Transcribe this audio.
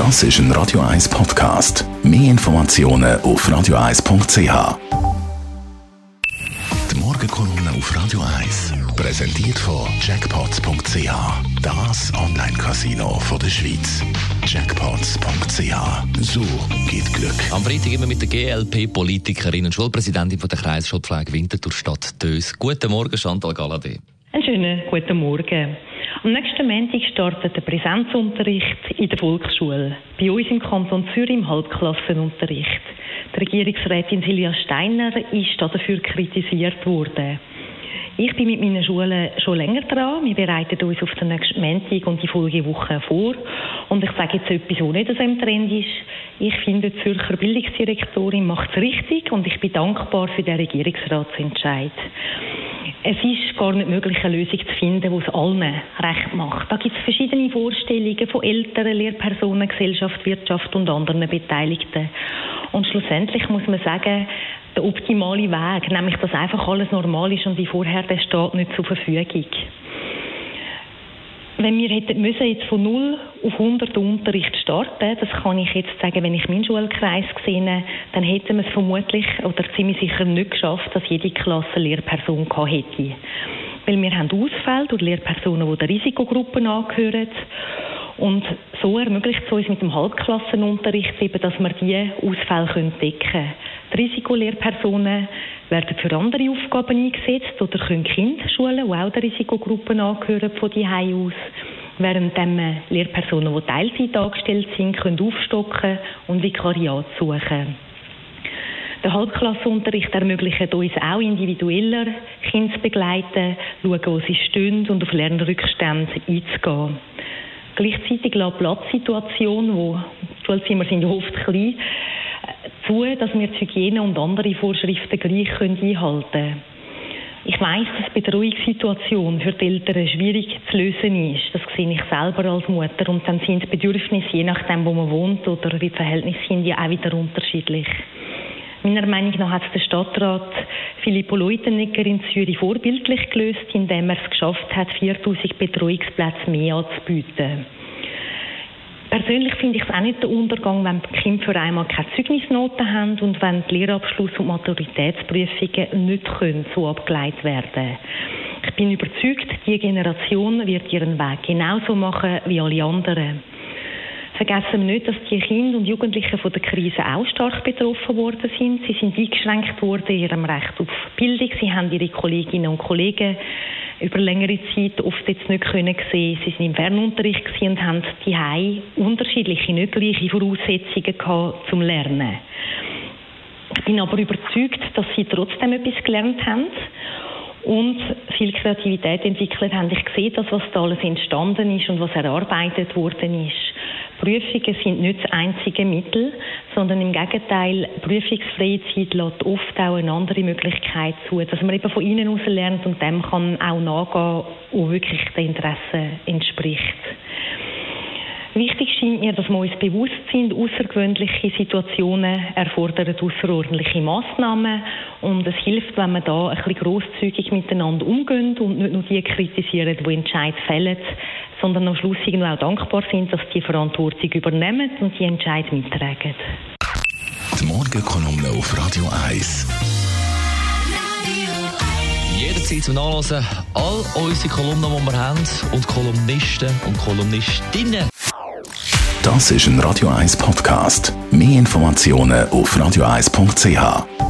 Das ist ein Radio 1 Podcast. Mehr Informationen auf radio1.ch. Die Morgenkolumne auf Radio 1 präsentiert von Jackpots.ch. Das Online-Casino der Schweiz. Jackpots.ch. So geht Glück. Am Freitag immer mit der GLP-Politikerin und Schulpräsidentin der Kreisschulpflege Winterthur Stadt Dös. Guten Morgen, Chantal Galadé. Einen schönen guten Morgen. Am nächsten Montag startet der Präsenzunterricht in der Volksschule. Bei uns im Kanton Zürich im Halbklassenunterricht. Die Regierungsrätin Silvia Steiner ist dafür kritisiert worden. Ich bin mit meinen Schulen schon länger dran. Wir bereiten uns auf den nächsten Montag und die Folgewoche vor. Und ich sage jetzt etwas, was nicht so im Trend ist. Ich finde, die Zürcher Bildungsdirektorin macht es richtig und ich bin dankbar für den Regierungsratsentscheid es ist gar nicht möglich, eine Lösung zu finden, die es allen recht macht. Da gibt es verschiedene Vorstellungen von Eltern, Lehrpersonen, Gesellschaft, Wirtschaft und anderen Beteiligten. Und schlussendlich muss man sagen, der optimale Weg, nämlich dass einfach alles normal ist und wie vorher, der steht nicht zur Verfügung wenn wir hätten müssen jetzt von 0 auf 100 Unterricht starten, das kann ich jetzt sagen, wenn ich meinen Schulkreis gesehen dann hätten wir es vermutlich oder ziemlich sicher nicht geschafft, dass jede Klasse eine Lehrperson gehabt hätte. Weil wir haben Ausfälle durch Lehrpersonen, die der Risikogruppen angehören. Und so ermöglicht es uns mit dem Halbklassenunterricht eben, dass wir diese Ausfälle decken können. Die Risikolehrpersonen werden für andere Aufgaben eingesetzt oder können Kinderschulen, die auch der Risikogruppen angehören, von die aus während Lehrpersonen, die Teilzeit angestellt sind, können aufstocken und Vikariat suchen. Der Halbklassenunterricht ermöglicht uns auch individueller Kinder zu begleiten, schauen, wo sie stehen und auf Lernrückstände einzugehen. Gleichzeitig lässt die Platzsituation, wo die Schulzimmer sind oft klein, zu, dass wir die Hygiene und andere Vorschriften gleich einhalten können. Ich weiss, dass die Betreuungssituation für die Eltern schwierig zu lösen ist. Das sehe ich selber als Mutter. Und dann sind die Bedürfnisse, je nachdem, wo man wohnt oder wie die Verhältnisse sind, ja auch wieder unterschiedlich. Meiner Meinung nach hat es der Stadtrat Filippo Leutenegger in Zürich vorbildlich gelöst, indem er es geschafft hat, 4000 Betreuungsplätze mehr anzubieten. Persönlich finde ich es auch nicht der Untergang, wenn die Kinder für einmal keine Zeugnisnoten haben und wenn die Lehrabschluss- und Maturitätsprüfungen nicht können, so abgeleitet werden Ich bin überzeugt, die Generation wird ihren Weg genauso machen wie alle anderen. Vergessen wir nicht, dass die Kinder und Jugendlichen von der Krise auch stark betroffen worden sind. Sie sind eingeschränkt worden in ihrem Recht auf Bildung. Sie haben ihre Kolleginnen und Kollegen über längere Zeit oft jetzt nicht können sehen. Sie sind im Fernunterricht und haben die unterschiedliche, nicht gleiche Voraussetzungen gehabt zum Lernen. Ich bin aber überzeugt, dass sie trotzdem etwas gelernt haben und viel Kreativität entwickelt haben. Ich sehe das, was da alles entstanden ist und was erarbeitet worden ist. Prüfungen sind nicht das einzige Mittel, sondern im Gegenteil, prüfungsfreie Zeit lässt oft auch eine andere Möglichkeit zu, dass man eben von innen aus lernt und dem kann auch nachgehen, wo wirklich den Interessen entspricht. Wichtig scheint mir, dass wir uns bewusst sind, außergewöhnliche Situationen erfordern außerordentliche Massnahmen und es hilft, wenn wir da ein bisschen grosszügig miteinander umgehen und nicht nur die kritisieren, die Entscheid fällen, sondern am Schluss irgendwie auch dankbar sind, dass die Verantwortung übernehmen und die Entscheid mittragen. Die Morgenkolumne auf Radio 1. Jederzeit zum Nachlesen all unsere Kolumnen, die wir haben und Kolumnisten und Kolumnistinnen. Das ist ein Radio 1 Podcast. Mehr Informationen auf radio1.ch.